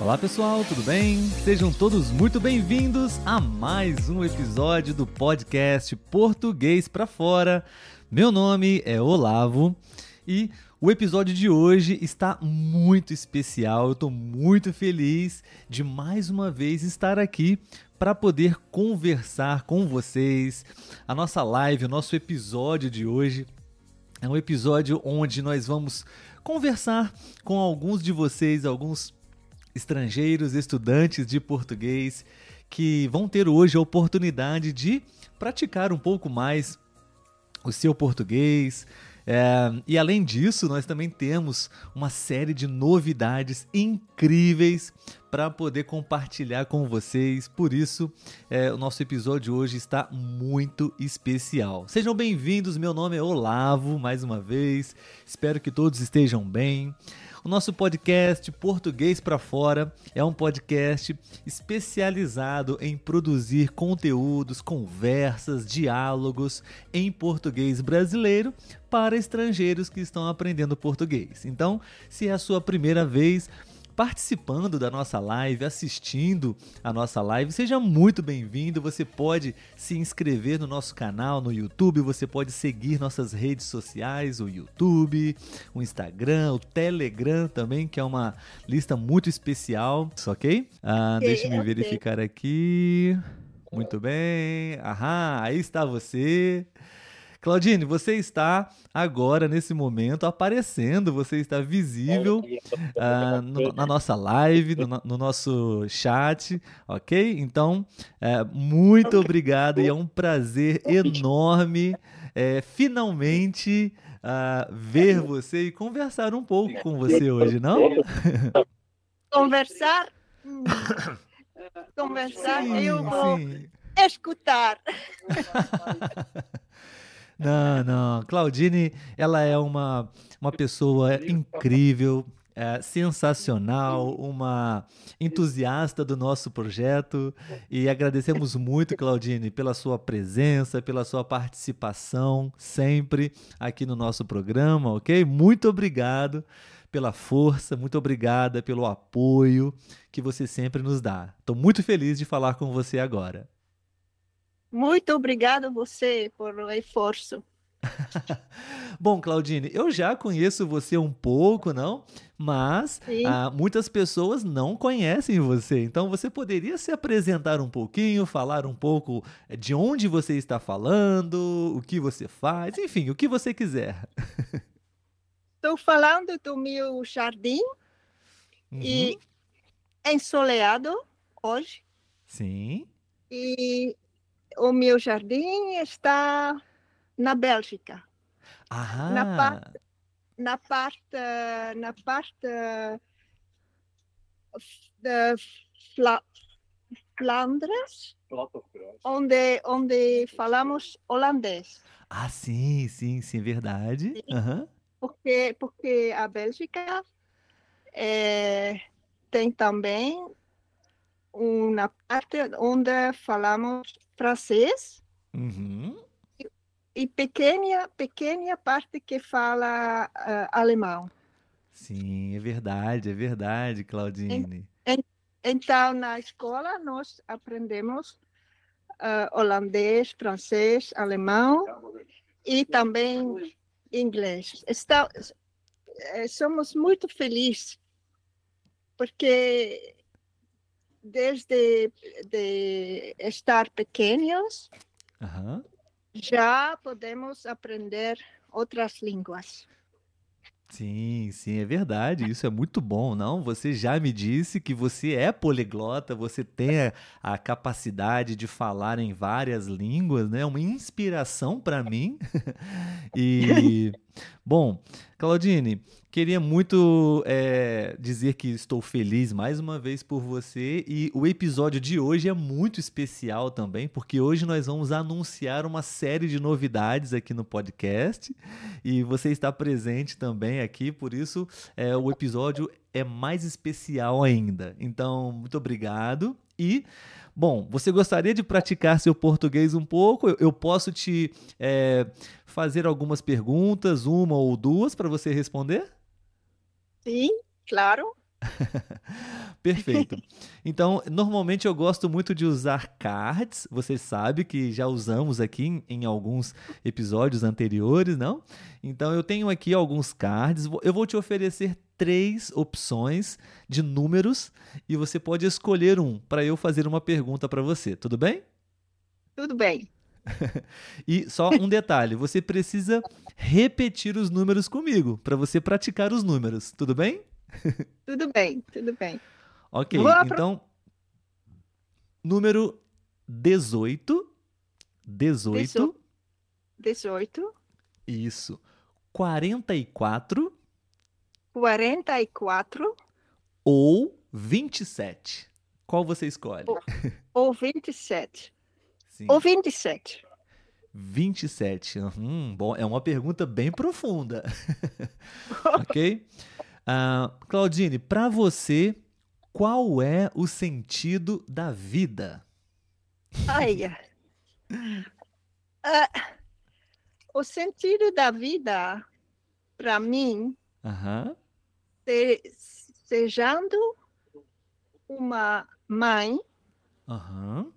Olá pessoal, tudo bem? Sejam todos muito bem-vindos a mais um episódio do podcast Português para Fora. Meu nome é Olavo e o episódio de hoje está muito especial. Eu estou muito feliz de mais uma vez estar aqui para poder conversar com vocês. A nossa live, o nosso episódio de hoje é um episódio onde nós vamos conversar com alguns de vocês, alguns estrangeiros, estudantes de português que vão ter hoje a oportunidade de praticar um pouco mais o seu português. É, e além disso, nós também temos uma série de novidades incríveis para poder compartilhar com vocês. Por isso, é, o nosso episódio hoje está muito especial. Sejam bem-vindos, meu nome é Olavo, mais uma vez. Espero que todos estejam bem. O nosso podcast Português para Fora é um podcast especializado em produzir conteúdos, conversas, diálogos em português brasileiro para estrangeiros que estão aprendendo português. Então, se é a sua primeira vez, participando da nossa live, assistindo a nossa live, seja muito bem-vindo. Você pode se inscrever no nosso canal no YouTube, você pode seguir nossas redes sociais, o YouTube, o Instagram, o Telegram também, que é uma lista muito especial, ok? Ah, deixa eu verificar aqui. Muito bem. Aham, aí está você. Claudine, você está agora, nesse momento, aparecendo, você está visível uh, no, na nossa live, no, no, nosso chat, ok? Então, é, muito obrigado e é um prazer enorme é, finalmente uh, ver você e conversar um pouco com você hoje, não? Conversar? Conversar, sim, eu vou sim. escutar. Não, não. Claudine, ela é uma, uma pessoa incrível, é, sensacional, uma entusiasta do nosso projeto e agradecemos muito, Claudine, pela sua presença, pela sua participação sempre aqui no nosso programa, ok? Muito obrigado pela força, muito obrigada pelo apoio que você sempre nos dá. Estou muito feliz de falar com você agora. Muito obrigada a você por o esforço. Bom, Claudine, eu já conheço você um pouco, não? Mas ah, muitas pessoas não conhecem você. Então, você poderia se apresentar um pouquinho, falar um pouco de onde você está falando, o que você faz, enfim, o que você quiser. Estou falando do meu jardim uhum. e ensoleado hoje. Sim. E o meu jardim está na Bélgica. Aham. Na parte, na parte, na parte de Fla, Flandres, onde, onde falamos holandês. Ah, sim, sim, sim, verdade. Sim, uhum. porque, porque a Bélgica é, tem também uma parte onde falamos francês uhum. e, e pequena, pequena parte que fala uh, alemão. Sim, é verdade, é verdade, Claudine. então, na escola, nós aprendemos uh, holandês, francês, alemão e também inglês. Está, eh, somos muito felizes porque desde de estar pequenos, uhum. já podemos aprender outras línguas. Sim, sim, é verdade. Isso é muito bom, não? Você já me disse que você é poliglota, você tem a, capacidade de falar em várias línguas, né? Uma inspiração para mim. e bom, Claudine, Queria muito é, dizer que estou feliz mais uma vez por você e o episódio de hoje é muito especial também, porque hoje nós vamos anunciar uma série de novidades aqui no podcast e você está presente também aqui, por isso é, o episódio é mais especial ainda. Então, muito obrigado e Bom, você gostaria de praticar seu português um pouco? Eu, eu posso te é, fazer algumas perguntas, uma ou duas, para você responder? Sim, claro. Perfeito. Então, normalmente eu gosto muito de usar cards. Você sabe que já usamos aqui em, em, alguns episódios anteriores, não? Então, eu tenho aqui alguns cards. Eu vou te oferecer três opções de números e você pode escolher um para eu fazer uma pergunta para você. Tudo bem? Tudo bem. e só um detalhe: você precisa repetir os números comigo para você praticar os números. Tudo bem? Tudo bem, tudo bem. Ok, então. Número 18. 18. 18. Isso. 44. 44. Ou 27. Qual você escolhe? Ou, ou 27. Sim. Ou 27. 27. Hum, bom, é uma pergunta bem profunda. ok? Uh, Claudine, para você, qual é o sentido da vida? Ai, uh, o sentido da vida, para mim, uh -huh. sejando uma mãe, -huh.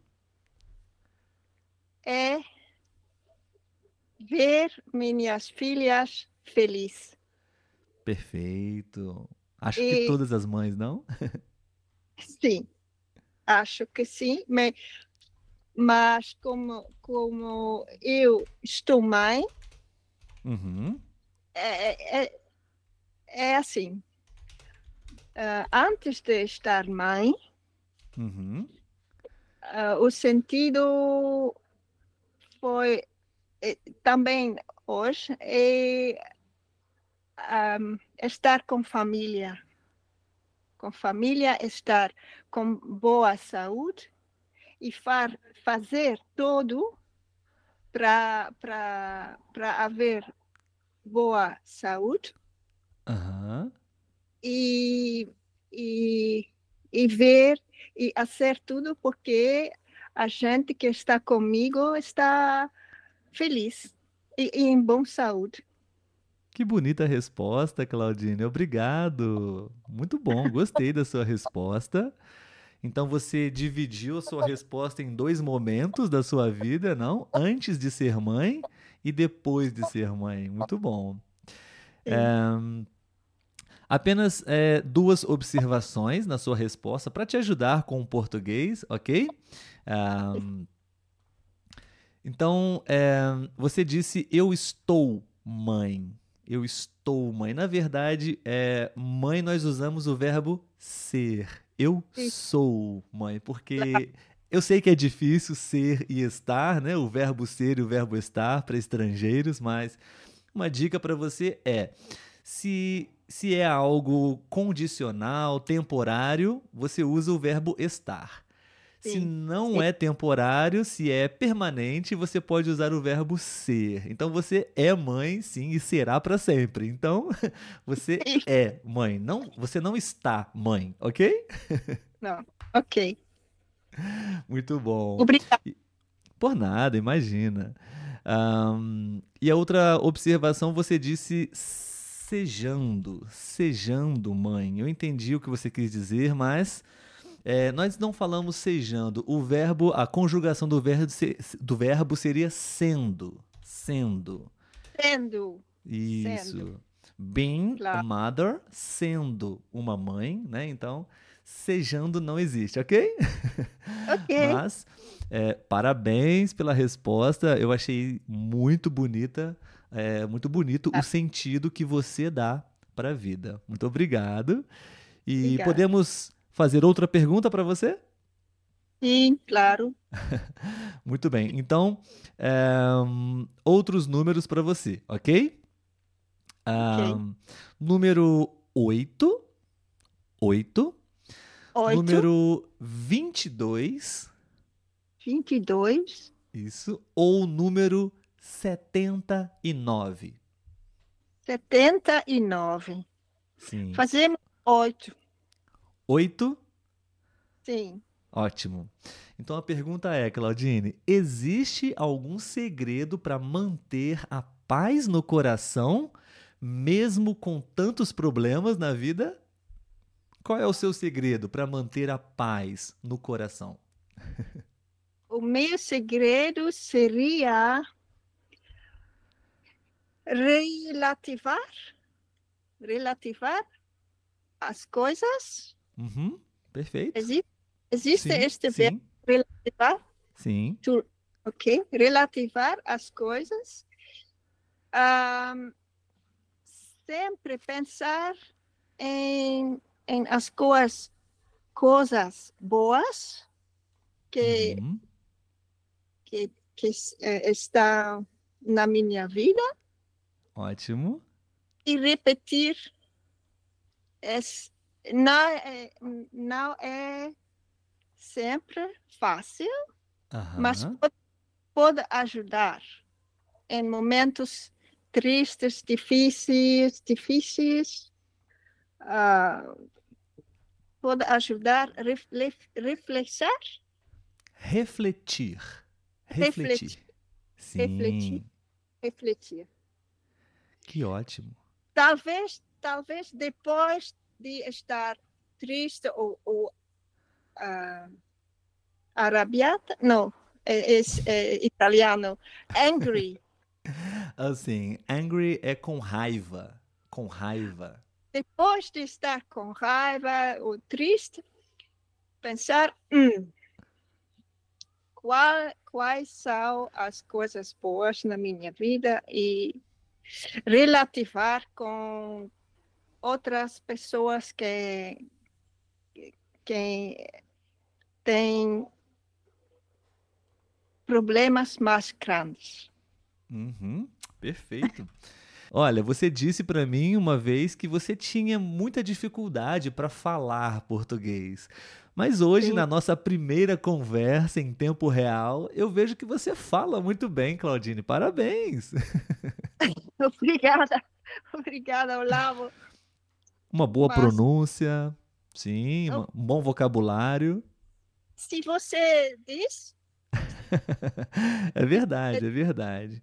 É ver minhas filhas felizes. Perfeito. Acho e... que todas as mães, não? sim, acho que sim, mas, mas como, como eu estou mãe, uhum. é, é, é assim. Uh, antes de estar mãe, uhum. uh, o sentido foi eh, também hoje é um, estar com família. Com família, estar com boa saúde e far, fazer tudo para haver boa saúde. Uhum. E, e, e ver e fazer tudo porque a gente que está comigo está feliz e, e em boa saúde. Que bonita resposta, Claudine. Obrigado. Muito bom, gostei da sua resposta. Então você dividiu a sua resposta em dois momentos da sua vida, não? Antes de ser mãe e depois de ser mãe. Muito bom. É, apenas é, duas observações na sua resposta para te ajudar com o português, ok? então, é, você disse eu estou mãe eu estou mãe. Na verdade, é, mãe nós usamos o verbo ser. Eu sou mãe, porque eu sei que é difícil ser e estar, né? O verbo ser e o verbo estar para estrangeiros, mas uma dica para você é: se se é algo condicional, temporário, você usa o verbo estar. Sim, se não sim. é temporário, se é permanente, você pode usar o verbo ser. Então você é mãe, sim, e será para sempre. Então você é mãe, não, você não está mãe, ok? Não, ok. Muito bom. Obrigada. Por nada, imagina. Um, e a outra observação, você disse sejando, sejando mãe. Eu entendi o que você quis dizer, mas é, nós não falamos sejando. O verbo, a conjugação do verbo, do verbo seria sendo. Sendo. Sendo. Isso. Sendo. Being claro. a mother, sendo uma mãe, né? Então, sejando não existe, ok? Ok. Mas, é, parabéns pela resposta. Eu achei muito bonita, é, muito bonito ah. o sentido que você dá para a vida. Muito obrigado. E Obrigada. podemos fazer outra pergunta para você? Sim, claro. Muito bem. Então, é, outros números para você, ok? Um, número 8. 8. 8. Número 22. 22. Isso. Ou número 79. 79. Sim. Fazemos 8. Oito? Sim. Ótimo. Então a pergunta é, Claudine, existe algum segredo para manter a paz no coração, mesmo com tantos problemas na vida? qual é o seu segredo para manter a paz no coração? O meu segredo seria relativar, relativar as coisas. Uhum, perfeito. Existe, existe Sim, este verbo sim, relativar? sim. To, ok? Relativar as coisas. Ahm, sempre pensar em, em as coisas, coisas boas que, Uhum, que, que eh, estão na minha vida Ótimo. e repetir. Es- não, é, não é sempre fácil, mas Aham. pode, pode ajudar em momentos tristes, difíceis, difíceis. ah, pode ajudar a refle- reflexar, Refletir. Refletir. Refletir. Sim, Refletir. refletir. Que ótimo. Talvez, talvez depois de estar triste ou, ou ah, arabiata, não, é, é- é italiano, angry. Assim, angry é com raiva. Com raiva. Depois de estar com raiva ou triste, pensar, hum, qual, quais são as coisas boas na minha vida e relativar com outras pessoas que, que têm problemas mais grandes. Uhum, perfeito. Olha, você disse para mim uma vez que você tinha muita dificuldade para falar português. Mas hoje, Sim. na nossa primeira conversa em tempo real, eu vejo que você fala muito bem, Claudine. Parabéns! Obrigada, obrigada, Olavo. Uma boa Mas- pronúncia, sim, Eu- um bom vocabulário. Se você diz, É verdade, é verdade.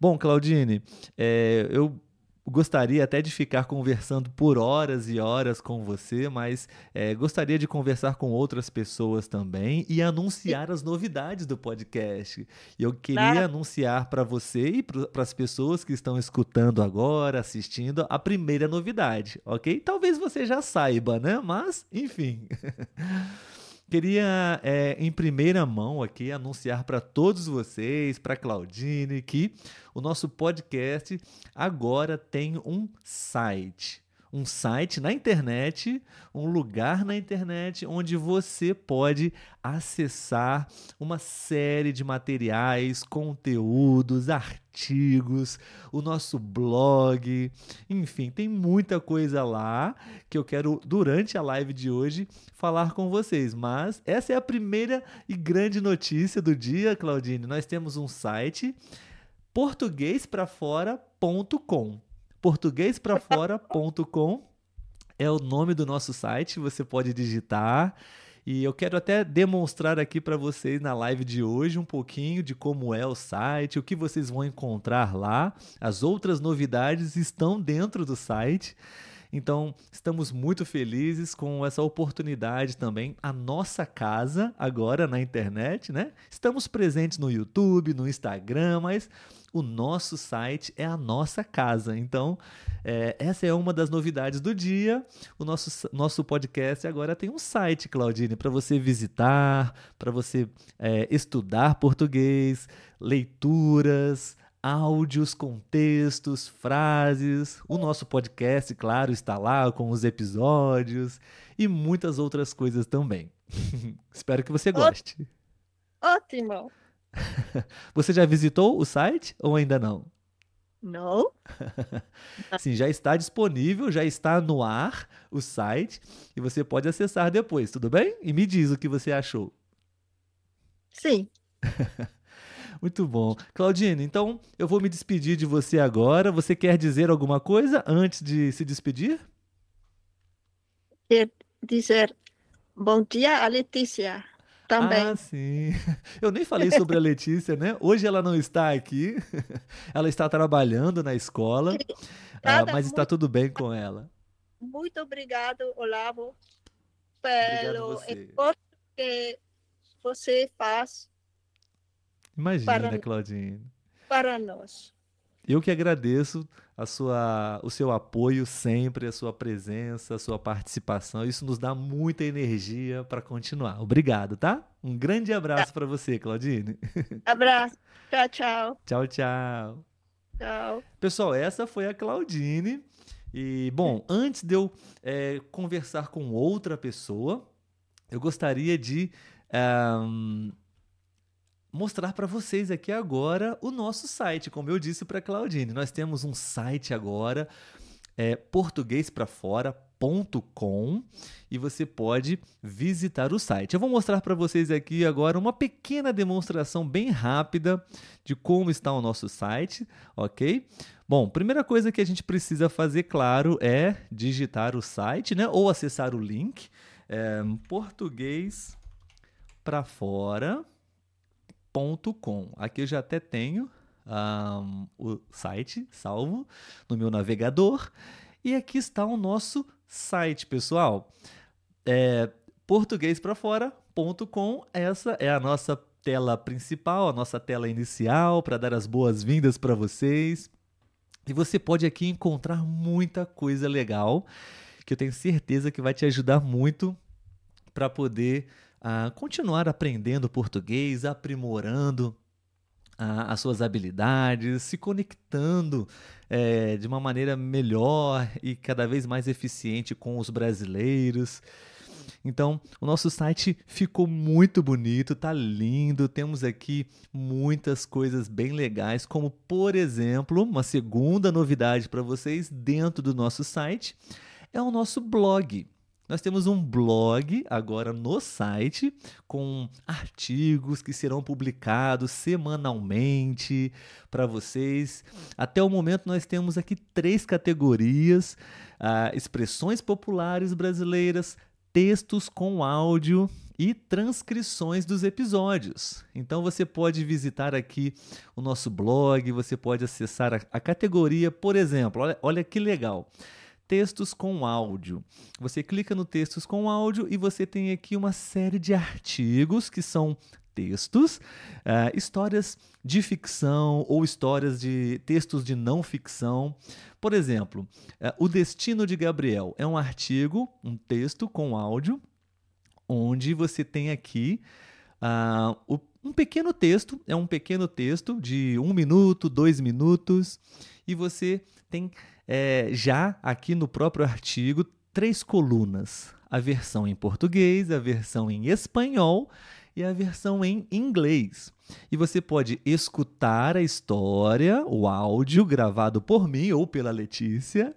Bom, Claudine, é, eu gostaria até de ficar conversando por horas e horas com você, mas é, gostaria de conversar com outras pessoas também e anunciar as novidades do podcast. E eu queria Claro. anunciar para você e para as pessoas que estão escutando agora, assistindo, a primeira novidade, ok? Talvez você já saiba, né? Mas, enfim. Queria, é, em primeira mão aqui, anunciar para todos vocês, para Claudine, que o nosso podcast agora tem um site. Um site na internet, um lugar na internet onde você pode acessar uma série de materiais, conteúdos, artigos, o nosso blog, enfim, tem muita coisa lá que eu quero, durante a live de hoje, falar com vocês. Mas essa é a primeira e grande notícia do dia, Claudine. Nós temos um site portuguesprafora.com. Portuguesprafora.com é o nome do nosso site, você pode digitar. E eu quero até demonstrar aqui para vocês na live de hoje um pouquinho de como é o site, o que vocês vão encontrar lá. As outras novidades estão dentro do site. Então, estamos muito felizes com essa oportunidade também. A nossa casa, agora na internet, né? Estamos presentes no YouTube, no Instagram, mas o nosso site é a nossa casa. Então, é, essa é uma das novidades do dia. O nosso, nosso podcast agora tem um site, Claudine, para você visitar, para você é, estudar português, leituras áudios, contextos, frases. O nosso podcast, claro, está lá com os episódios e muitas outras coisas também. Espero que você goste. ótimo. Você já visitou o site ou ainda não? Não? Sim, já está disponível, já está no ar o site e você pode acessar depois, tudo bem? E me diz o que você achou. Sim. Muito bom. Claudine, então eu vou me despedir de você agora. Você quer dizer alguma coisa antes de se despedir? Quer dizer bom dia a Letícia também. Ah, sim. Eu nem falei sobre a Letícia, né? Hoje ela não está aqui. Ela está trabalhando na escola, ah, Nada, mas está muito- tudo bem com ela. Muito obrigado, Olavo. pelo esforço que você faz. Imagina, para, Claudine. Para nós. Eu que agradeço a sua, o seu apoio sempre, a sua presença, a sua participação. Isso nos dá muita energia para continuar. Obrigado, tá? Um grande abraço para você, Claudine. Abraço. Tchau, tchau. Tchau, tchau. Tchau. Pessoal, essa foi a Claudine. E, bom, antes de eu é, conversar com outra pessoa, eu gostaria de um, mostrar para vocês aqui agora o nosso site. Como eu disse para Claudine, nós temos um site agora, é portuguêsprafora.com e você pode visitar o site. Eu vou mostrar para vocês aqui agora uma pequena demonstração bem rápida de como está o nosso site, ok? Bom, primeira coisa que a gente precisa fazer, claro, é digitar o site, né? Ou acessar o link é, português para Aqui eu já até tenho um, o site salvo no meu navegador e aqui está o nosso site, pessoal. É, portuguêsprafora.com. Essa é a nossa tela principal, a nossa tela inicial para dar as boas-vindas para vocês. E você pode aqui encontrar muita coisa legal que eu tenho certeza que vai te ajudar muito para poder uh, continuar aprendendo português, aprimorando uh, as suas habilidades, se conectando é, de uma maneira melhor e cada vez mais eficiente com os brasileiros. Então, o nosso site ficou muito bonito, tá lindo. Temos aqui muitas coisas bem legais, como por exemplo, uma segunda novidade para vocês dentro do nosso site é o nosso blog. Nós temos um blog agora no site com artigos que serão publicados semanalmente para vocês. Até o momento, nós temos aqui três categorias: ah, expressões populares brasileiras, textos com áudio e transcrições dos episódios. Então você pode visitar aqui o nosso blog, você pode acessar a, a categoria, por exemplo, olha, olha que legal. Textos com áudio. Você clica no textos com áudio e você tem aqui uma série de artigos que são textos, uh, histórias de ficção ou histórias de textos de não ficção. Por exemplo, uh, O Destino de Gabriel é um artigo, um texto com áudio, onde você tem aqui uh, o, um pequeno texto, é um pequeno texto de um minuto, dois minutos, e você tem é, já aqui no próprio artigo três colunas: a versão em português, a versão em espanhol e a versão em inglês. E você pode escutar a história, o áudio gravado por mim ou pela Letícia.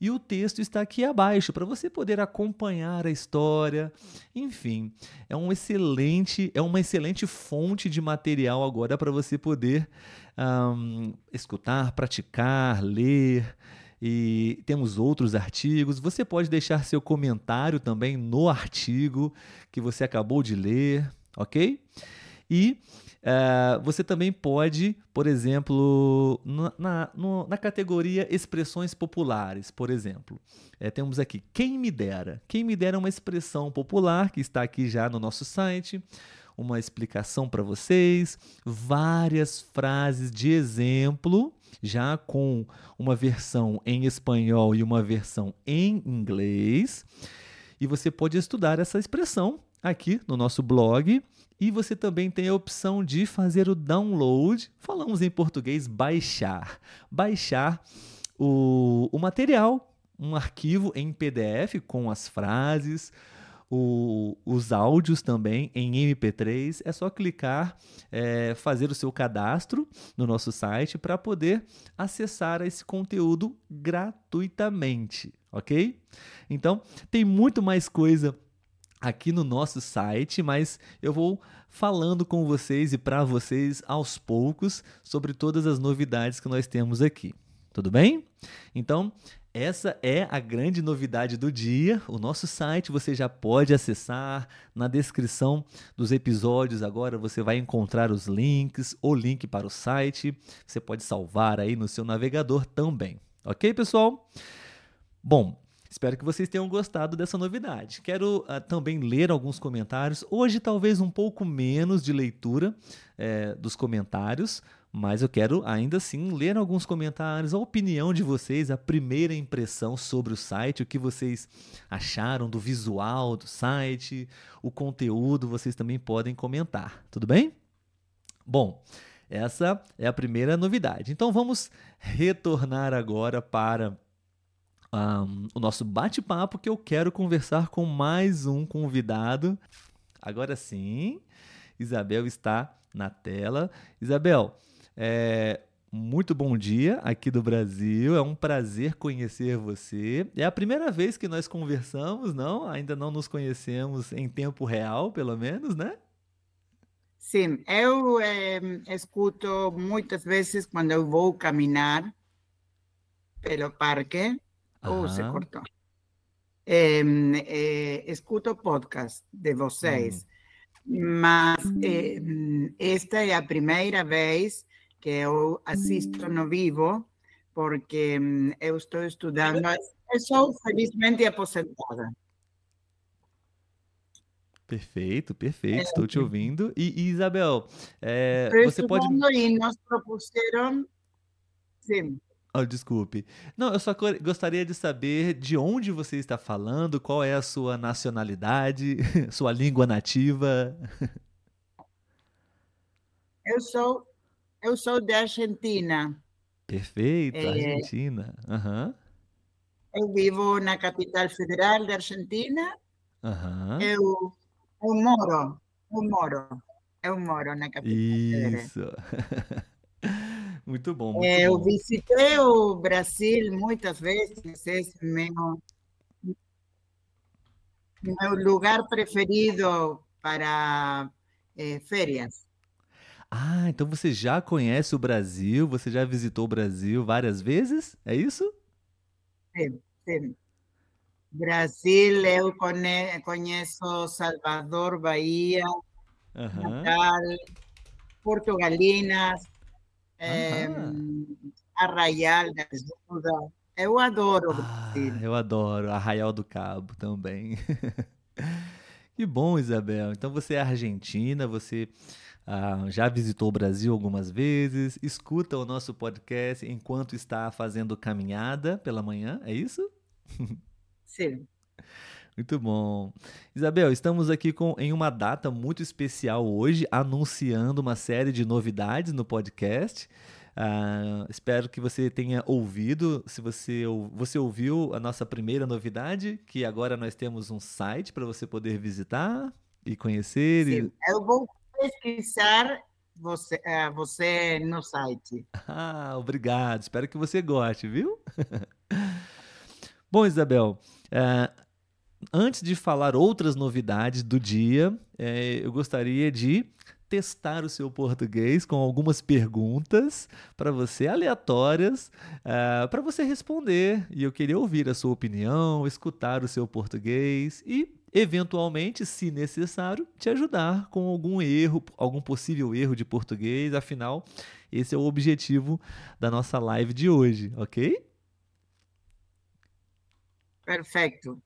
E o texto está aqui abaixo para você poder acompanhar a história. Enfim, é um excelente, é uma excelente fonte de material agora para você poder um, escutar, praticar, ler e temos outros artigos. Você pode deixar seu comentário também no artigo que você acabou de ler ok? E uh, você também pode, por exemplo, na, na, na categoria expressões populares, por exemplo, é, temos aqui quem me dera. Quem me dera é uma expressão popular que está aqui já no nosso site, uma explicação para vocês, várias frases de exemplo, já com uma versão em espanhol e uma versão em inglês. E você pode estudar essa expressão aqui no nosso blog. E você também tem a opção de fazer o download, falamos em português, baixar. Baixar o, o material, um arquivo em PDF com as frases, o, os áudios também em MP3. É só clicar, é, fazer o seu cadastro no nosso site para poder acessar esse conteúdo gratuitamente, ok? Então, tem muito mais coisa aqui no nosso site, mas eu vou falando com vocês e para vocês aos poucos sobre todas as novidades que nós temos aqui. Tudo bem? Então, essa é a grande novidade do dia. O nosso site você já pode acessar. Na descrição dos episódios agora você vai encontrar os links, o link para o site. Você pode salvar aí no seu navegador também. Ok, pessoal? Bom, Espero que vocês tenham gostado dessa novidade. Quero uh, também ler alguns comentários. Hoje, talvez um pouco menos de leitura é, dos comentários, mas eu quero ainda assim ler alguns comentários, a opinião de vocês, a primeira impressão sobre o site, o que vocês acharam do visual do site, o conteúdo, vocês também podem comentar, tudo bem? Bom, essa é a primeira novidade. Então vamos retornar agora para um, o nosso bate-papo que eu quero conversar com mais um convidado. Agora sim, Isabel está na tela. Isabel, é, muito bom dia aqui do Brasil. É um prazer conhecer você. É a primeira vez que nós conversamos, não? Ainda não nos conhecemos em tempo real, pelo menos, né? Sim, eu é, escuto muitas vezes quando eu vou caminhar pelo parque. Ou oh, se cortou. É, é, escuto podcast de vocês, hum. mas esta é a primeira vez que eu assisto no vivo, porque eu estou estudando. Eu sou felizmente aposentada. Perfeito, perfeito, é. estou te ouvindo. E, e Isabel, é, você pode. E nós propuseram. Sim. Oh, desculpe. Não, eu só gostaria de saber de onde você está falando, qual é a sua nacionalidade, sua língua nativa. Eu sou eu sou da Argentina. Perfeito, é, Argentina. Eu vivo na capital federal da Argentina. Eu, eu moro, eu moro, eu moro na capital Isso. federal. muito bom. Muito é, eu bom. visitei o Brasil muitas vezes, é meu, meu lugar preferido para é, férias. Ah, então você já conhece o Brasil, você já visitou o Brasil várias vezes? É isso? Sim, sim. Brasil, eu conheço Salvador, Bahia, uhum. Natal, Portugalinas, é, Arraial da Ajuda. Eu adoro o Brasil. Ah, eu adoro Arraial do Cabo também. que bom, Isabel. Então você é argentina, você ah, já visitou o Brasil algumas vezes, escuta o nosso podcast enquanto está fazendo caminhada pela manhã, é isso? Sim. Muito bom. Isabel, estamos aqui com, em uma data muito especial hoje, anunciando uma série de novidades no podcast. Uh, espero que você tenha ouvido. Se você, você ouviu a nossa primeira novidade, que agora nós temos um site para você poder visitar e conhecer. Sim, e... eu vou pesquisar você, uh, você no site. Ah, obrigado. Espero que você goste, viu? Bom, Isabel, uh, antes de falar outras novidades do dia, é, eu gostaria de testar o seu português com algumas perguntas para você aleatórias uh, para você responder e eu queria ouvir a sua opinião, escutar o seu português e eventualmente, se necessário, te ajudar com algum erro, algum possível erro de português. Afinal, esse é o objetivo da nossa live de hoje, ok? Perfeito.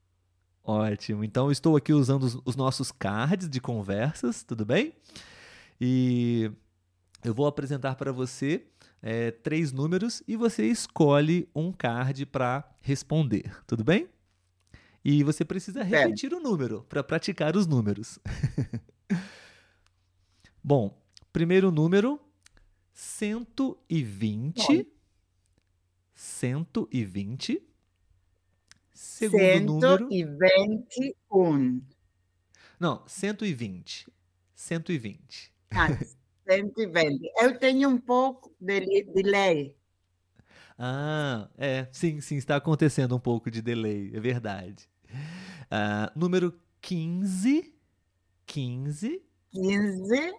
Ótimo. Então, estou aqui usando os, os nossos cards de conversas, tudo bem? E eu vou apresentar para você é, três números e você escolhe um card para responder, tudo bem? E você precisa repetir é. o número para praticar os números. Bom, primeiro número 120. Bom. 120. Segundo 121. número. Não, 120. 120. Ah, 120. Eu tenho um pouco de delay. Ah, é, sim, sim, está acontecendo um pouco de delay, é verdade. Uh, número 15. 15. 15.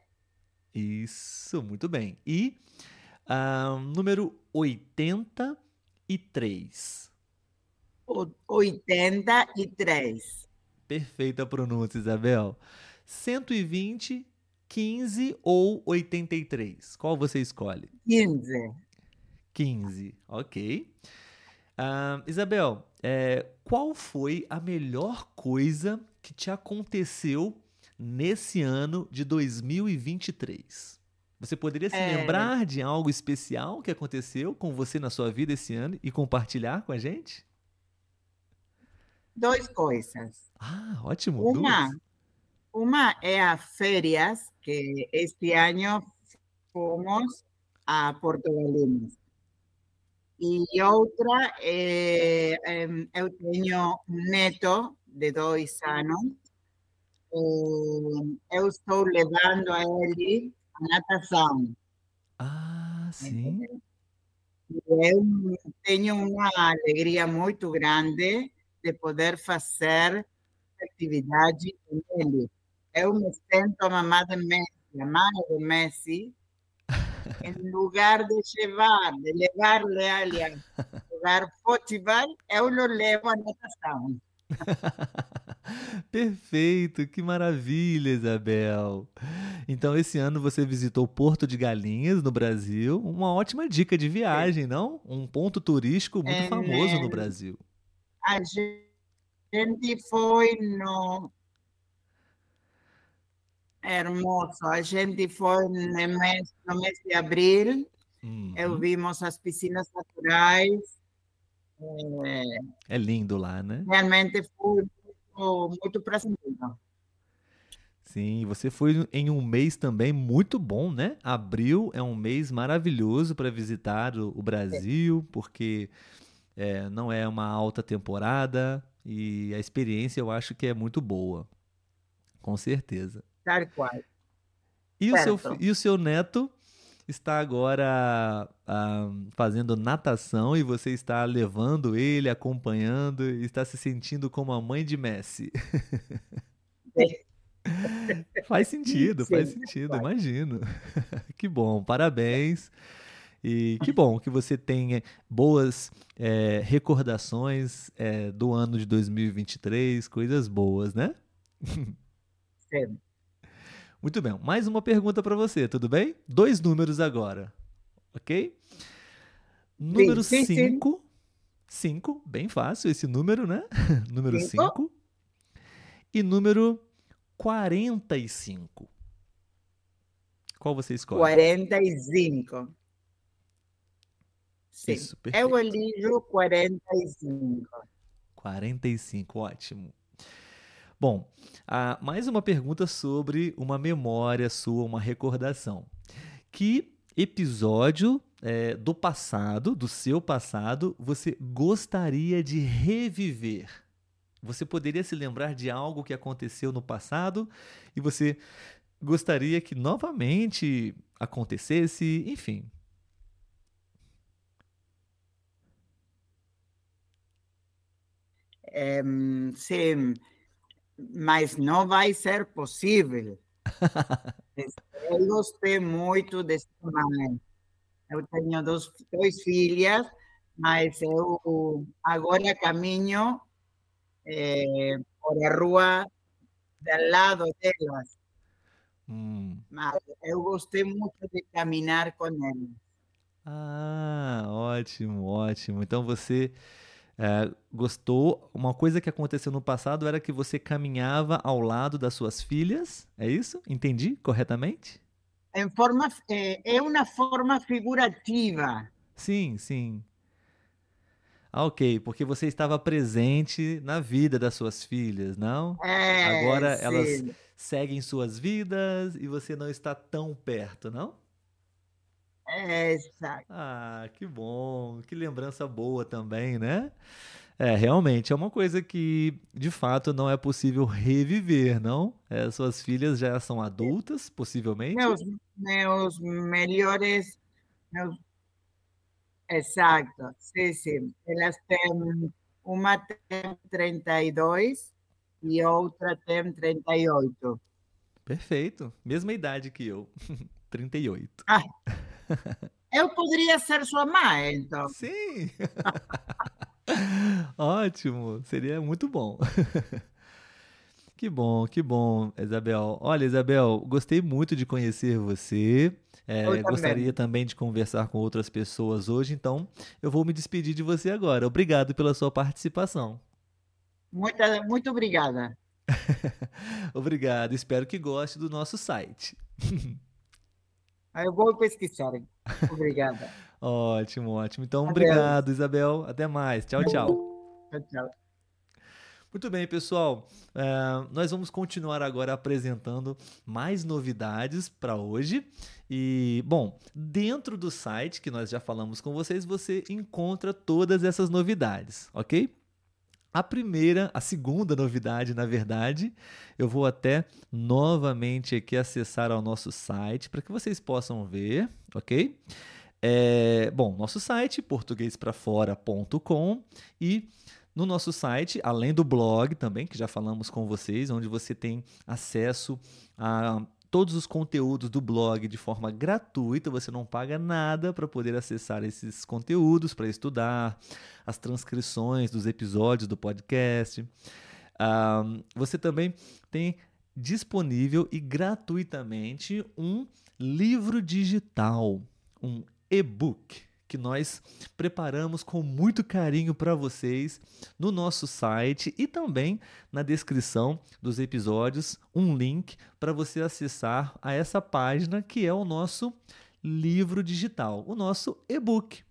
Isso, muito bem. E uh, número 83. 83. Perfeita pronúncia, Isabel. 120, 15 ou 83? Qual você escolhe? 15. 15, ok. Uh, Isabel, é, qual foi a melhor coisa que te aconteceu nesse ano de 2023? Você poderia se É. lembrar de algo especial que aconteceu com você na sua vida esse ano e compartilhar com a gente? Duas coisas. Ah, ótimo. Uma, duas. Uma é as férias, que este ano fomos a Porto Galinhas. E outra, é, eu tenho um neto de dois anos. eu estou levando a ele a natação. Ah, sim. E eu tenho uma alegria muito grande de poder fazer atividade com ele. Eu me sinto a mamãe de Messi, a mãe de Messi, em lugar de levar, de levar-lhe ele a jogar futebol, eu o levo à natação. Perfeito, que maravilha, Isabel. Então, esse ano você visitou Porto de Galinhas, no Brasil. Uma ótima dica de viagem, não? Um ponto turístico muito É, famoso no? Brasil. A gente foi no. Hermoso, a gente foi no mês, no mês de abril. Eu Uhum. vimos as piscinas naturais. eh, É lindo lá, né? realmente foi muito, muito prazeroso. Sim, você foi em um mês também muito bom, né? Abril é um mês maravilhoso para visitar o, o Brasil, porque é, não é uma alta temporada e a experiência eu acho que é muito boa. Com certeza. Tal qual. E o seu, e o seu neto está agora ah, fazendo natação e você está levando ele, acompanhando e está se sentindo como a mãe de Messi. Faz sentido, faz Sim, sentido, faz. imagino. Que bom, parabéns. E que bom que você tenha boas eh, recordações eh, do ano de 2023, coisas boas, né? Sim. Muito bem. Mais uma pergunta para você, tudo bem? Dois números agora, ok? Número sim, sim. 5. 5, bem fácil esse número, né? número Cinco. 5. E número 45. Qual você escolhe? 45. Sim. Isso, perfeito. Eu elijo 45. 45, ótimo. Bom, ah, mais uma pergunta sobre uma memória sua, uma recordação. Que episódio eh, do passado, do seu passado, você gostaria de reviver? Você poderia se lembrar de algo que aconteceu no passado e você gostaria que novamente acontecesse, enfim. Sim, mas não vai ser possível. Eu gostei muito dessa mãe. Eu tenho dois, dois filhas, mas eu agora caminho eh, por a rua do lado delas. Hum. Mas eu gostei muito de caminhar com elas. Ah, ótimo, ótimo. Então você eh, gostou. Uma coisa que aconteceu no passado era que você caminhava ao lado das suas filhas, é isso? Entendi corretamente? Em forma, eh, é uma forma figurativa. Sim, sim. Ah, ok, porque você estava presente na vida das suas filhas, não? É, Agora elas sim. seguem suas vidas e você não está tão perto, não? É, exato. Ah, que bom, que lembrança boa também, né? É, realmente é uma coisa que de fato não é possível reviver, não? É, suas filhas já são adultas, possivelmente. Meus, meus melhores. Meus, exato, sim, sim. Elas têm. Uma tem 32 e outra tem 38. Perfeito, mesma idade que eu, 38. Ah, eu poderia ser sua mãe, então. Sim! Ótimo, seria muito bom. Que bom, que bom, Isabel. Olha, Isabel, gostei muito de conhecer você. É, também. gostaria também de conversar com outras pessoas hoje, então eu vou me despedir de você agora. Obrigado pela sua participação. Muito, muito obrigada. Obrigado, espero que goste do nosso site. Eu vou pesquisar. Obrigada. ótimo, ótimo. Então, Adeus. obrigado, Isabel. Até mais. Tchau, tchau. Tchau, tchau. Muito bem, pessoal. É, nós vamos continuar agora apresentando mais novidades para hoje. E, bom, dentro do site que nós já falamos com vocês, você encontra todas essas novidades, ok? A primeira, a segunda novidade, na verdade, eu vou até novamente aqui acessar ao nosso site para que vocês possam ver, ok? É, bom, nosso site portuguesprafora.com e no nosso site, além do blog também, que já falamos com vocês, onde você tem acesso a todos os conteúdos do blog de forma gratuita, você não paga nada para poder acessar esses conteúdos, para estudar as transcrições dos episódios do podcast. Uh, você também tem disponível e gratuitamente um livro digital, um e-book que nós preparamos com muito carinho para vocês no nosso site e também na descrição dos episódios um link para você acessar a essa página que é o nosso livro digital, o nosso e-book.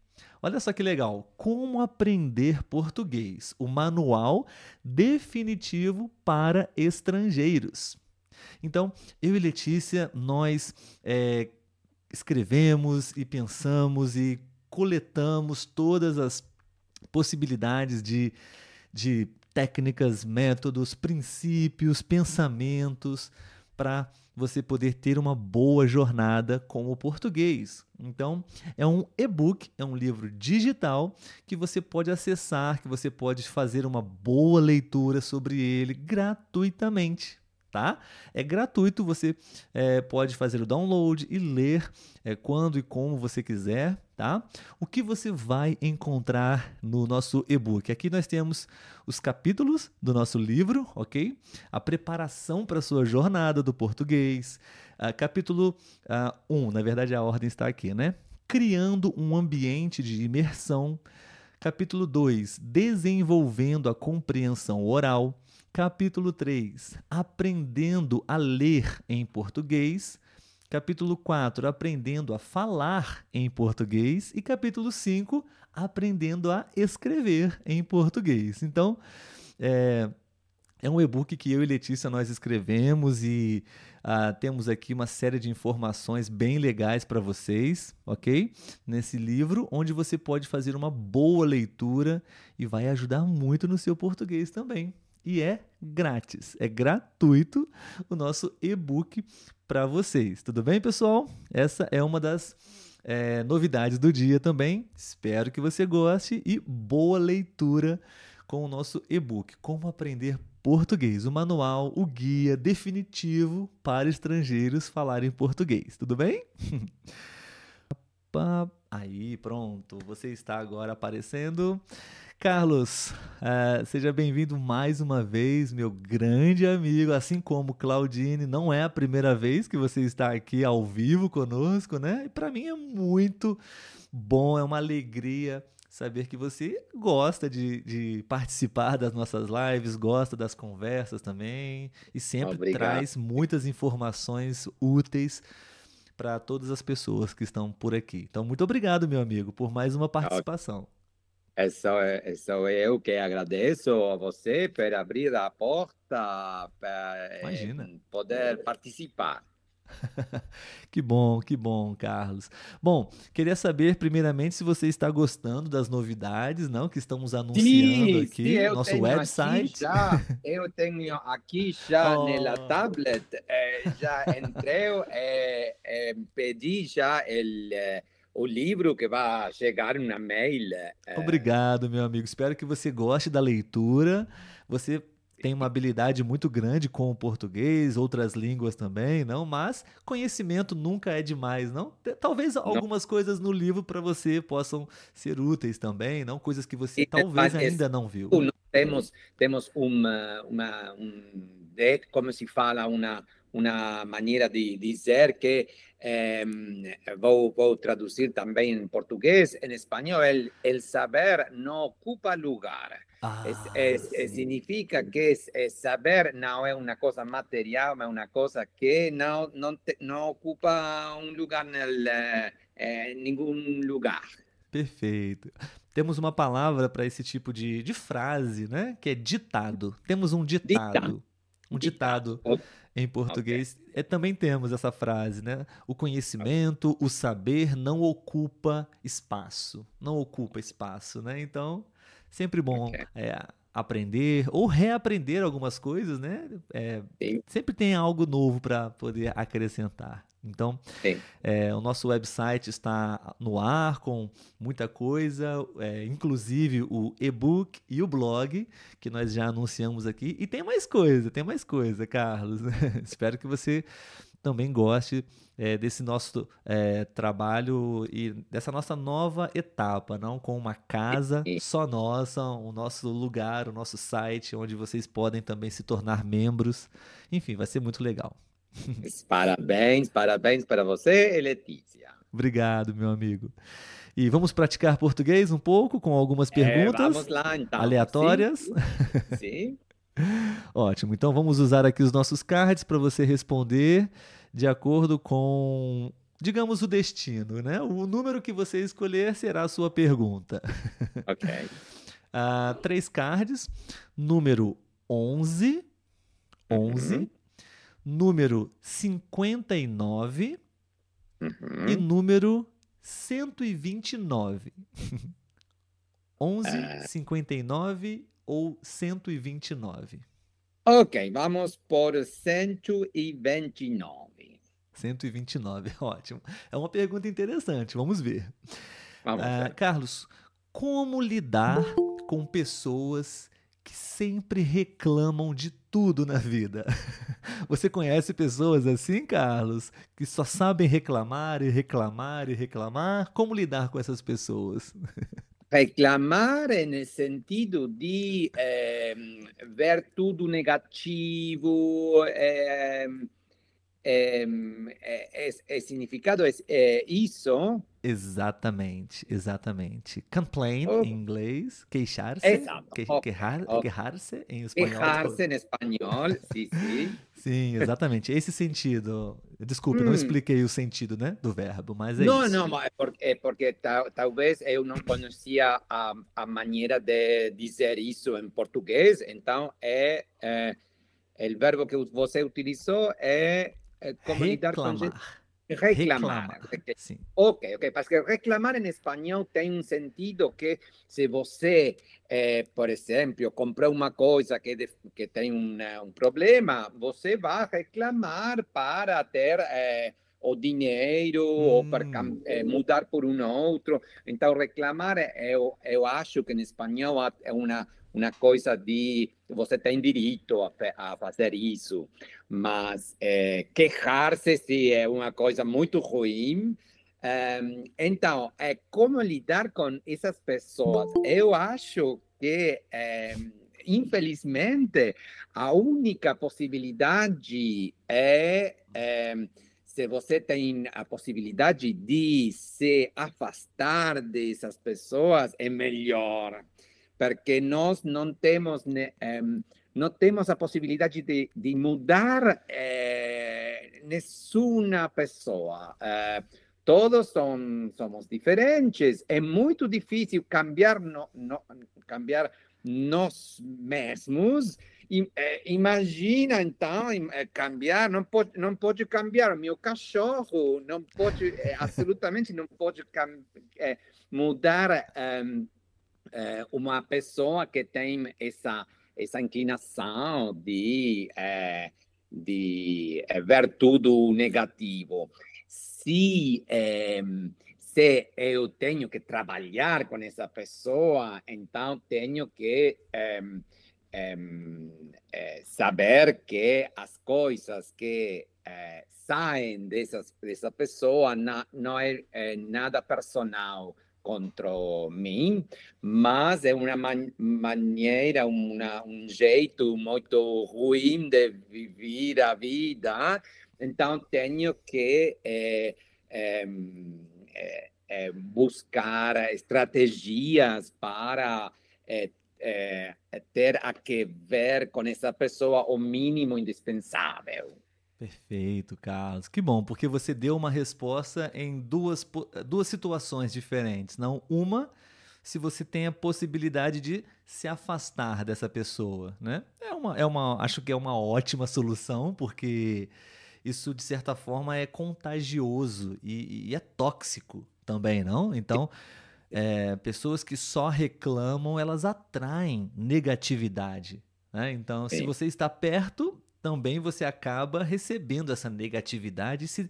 Olha só que legal! Como aprender português, o manual definitivo para estrangeiros. Então, eu e Letícia, nós é, escrevemos e pensamos e coletamos todas as possibilidades de, de técnicas, métodos, princípios, pensamentos para você poder ter uma boa jornada com o português. Então, é um e-book, é um livro digital que você pode acessar, que você pode fazer uma boa leitura sobre ele gratuitamente tá? É gratuito, você é, pode fazer o download e ler é, quando e como você quiser, tá? O que você vai encontrar no nosso e-book? Aqui nós temos os capítulos do nosso livro, ok? A preparação para a sua jornada do português. Uh, capítulo 1, uh, um, na verdade a ordem está aqui, né? Criando um ambiente de imersão. Capítulo 2, desenvolvendo a compreensão oral. Capítulo 3: Aprendendo a ler em português. Capítulo 4: Aprendendo a falar em português. E capítulo 5: Aprendendo a escrever em português. Então, é, é um e-book que eu e Letícia nós escrevemos e uh, temos aqui uma série de informações bem legais para vocês, ok? Nesse livro, onde você pode fazer uma boa leitura e vai ajudar muito no seu português também e é grátis, é gratuito o nosso e-book para vocês. Tudo bem, pessoal? Essa é uma das é, novidades do dia também. Espero que você goste e boa leitura com o nosso e-book Como Aprender Português, o manual, o guia definitivo para estrangeiros falarem português. Tudo bem? Aí, pronto, você está agora aparecendo. Carlos, uh, seja bem-vindo mais uma vez, meu grande amigo. Assim como Claudine, não é a primeira vez que você está aqui ao vivo conosco, né? E para mim é muito bom, é uma alegria saber que você gosta de, de, participar das nossas lives, gosta das conversas também e sempre Obrigado. traz muitas informações úteis para todas as pessoas que estão por aqui. Então, muito obrigado, meu amigo, por mais uma participação. É só, é só eu que agradeço a você por abrir a porta para Imagina. poder participar. que bom, que bom, Carlos. Bom, queria saber primeiramente se você está gostando das novidades, não, que estamos anunciando sim, aqui no nosso website. Já, eu tenho aqui já oh. na tablet, eh, já entrei, eh, eh, pedi já ele o livro que vai chegar na mail. É... Obrigado, meu amigo. Espero que você goste da leitura. Você tem uma habilidade muito grande com o português, outras línguas também, não? Mas conhecimento nunca é demais, não? Talvez algumas não. coisas no livro para você possam ser úteis também, não? Coisas que você talvez ainda não viu. Temos temos uma, uma um como se fala uma uma maneira de dizer que eh, vou, vou traduzir também em português, em espanhol, el, el saber não ocupa lugar. Ah, es, es, significa que saber não é uma coisa material, mas uma coisa que não, não, te, não ocupa um lugar em eh, nenhum lugar. Perfeito. Temos uma palavra para esse tipo de, de frase, né? Que é ditado. Temos um ditado. ditado. Um ditado. em português. Okay. É, também temos essa frase, né? O conhecimento, o saber não ocupa espaço. Não ocupa espaço, né? Então, sempre bom okay. é, aprender ou reaprender algumas coisas, né? É, sempre tem algo novo para poder acrescentar. Então, é, o nosso website está no ar com muita coisa, é, inclusive o e-book e o blog, que nós já anunciamos aqui. E tem mais coisa, tem mais coisa, Carlos. Espero que você também goste é, desse nosso é, trabalho e dessa nossa nova etapa, não com uma casa só nossa, o nosso lugar, o nosso site, onde vocês podem também se tornar membros. Enfim, vai ser muito legal. Parabéns, parabéns para você, Letícia. Obrigado, meu amigo. E vamos praticar português um pouco com algumas perguntas é, lá, então. aleatórias. Sim. Sim. Ótimo. Então vamos usar aqui os nossos cards para você responder de acordo com, digamos, o destino, né? O número que você escolher será a sua pergunta. Ok. uh, três cards. Número 11. 11. Uhum número 59 uhum. e número 129. 11, ah. 59 ou 129? Ok, vamos por 129. 129, ótimo. É uma pergunta interessante, vamos ver. Vamos uh, Carlos, como lidar com pessoas que sempre reclamam de tudo na vida. Você conhece pessoas assim, Carlos, que só sabem reclamar e reclamar e reclamar? Como lidar com essas pessoas? Reclamar no sentido de é, ver tudo negativo, é, é, é, é significado é, isso Exatamente, exatamente. Complain oh. em inglês, queixar-se. Exato. Que, quejar, oh. Quejar-se em espanhol. Quejar-se em espanhol, sim, sim. Sim, exatamente. Esse sentido. Desculpe, hum. não expliquei o sentido né, do verbo, mas é não, isso. Não, não, é porque, é porque tal, talvez eu não conhecia a, a maneira de dizer isso em português, então é, é o verbo que você utilizou é, é como Reclamar. com gente Reclamar. reclamar sim. Ok, ok. Porque reclamar em espanhol tem um sentido que se você, eh, por exemplo, comprou uma coisa que, de, que tem um, um, problema, você vai reclamar para ter eh, o dinheiro hum. ou para eh, mudar por um outro. Então, reclamar, eu, eu acho que em espanhol é uma uma coisa de você tem direito a, a fazer isso, mas é, queixar-se se é uma coisa muito ruim. É, então, é como lidar com essas pessoas. Eu acho que, infelizmente, a única possibilidade é, é se você tem a possibilidade de se afastar dessas pessoas, é melhor porque nós não temos, um, não temos a possibilidade de, de mudar eh, nenhuma pessoa. Uh, todos são, somos diferentes. É muito difícil cambiar, no, no, cambiar nós mesmos. Eh, imagina então eh, cambiar, não pode, não pode cambiar meu cachorro, não pode, absolutamente não pode mudar um, é, uma pessoa que tem essa, essa inclinação de, de ver tudo negativo. Se, é, se eu tenho que trabalhar com essa pessoa, então tenho que é, é, saber que as coisas que saem dessas, dessa pessoa não, não é, nada personal contra mim, mas é uma man maneira, uma, um jeito muito ruim de viver a vida. Então, tenho que é, é, é, buscar estratégias para ter a que ver com essa pessoa o mínimo indispensável. Perfeito, Carlos. Que bom, porque você deu uma resposta em duas, duas situações diferentes. Não uma, se você tem a possibilidade de se afastar dessa pessoa, né? É uma, é uma, acho que é uma ótima solução, porque isso de certa forma é contagioso e, e é tóxico também, não? Então, é, pessoas que só reclamam, elas atraem negatividade. Né? Então, se você está perto, também você acaba recebendo essa negatividade e se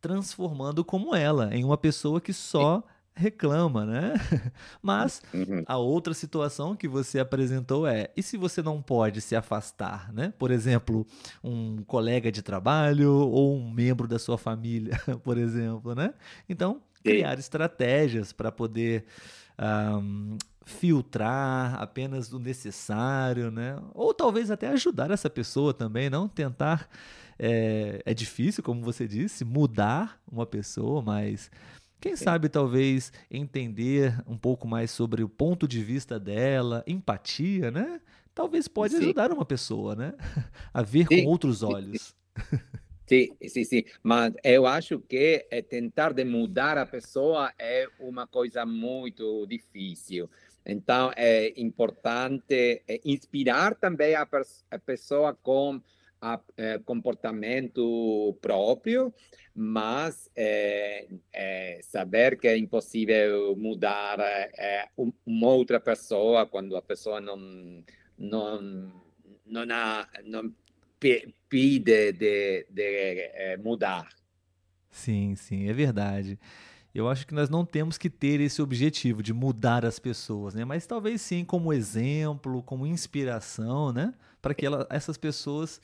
transformando como ela, em uma pessoa que só reclama, né? Mas uhum. a outra situação que você apresentou é: e se você não pode se afastar, né? Por exemplo, um colega de trabalho ou um membro da sua família, por exemplo, né? Então, criar estratégias para poder um, filtrar apenas o necessário, né? Ou talvez até ajudar essa pessoa também, não tentar. É, é difícil, como você disse, mudar uma pessoa, mas quem Sim. sabe talvez entender um pouco mais sobre o ponto de vista dela, empatia, né? Talvez pode Sim. ajudar uma pessoa, né? A ver Sim. com outros olhos. Sim, sim, sim, mas eu acho que tentar de mudar a pessoa é uma coisa muito difícil. Então, é importante é, inspirar também a, a pessoa com a, é, comportamento próprio, mas é, é, saber que é impossível mudar é, uma outra pessoa quando a pessoa não, não, não, há, não pede de, de mudar. Sim, sim, é verdade eu acho que nós não temos que ter esse objetivo de mudar as pessoas, né? Mas talvez sim como exemplo, como inspiração, né? Para que ela, essas pessoas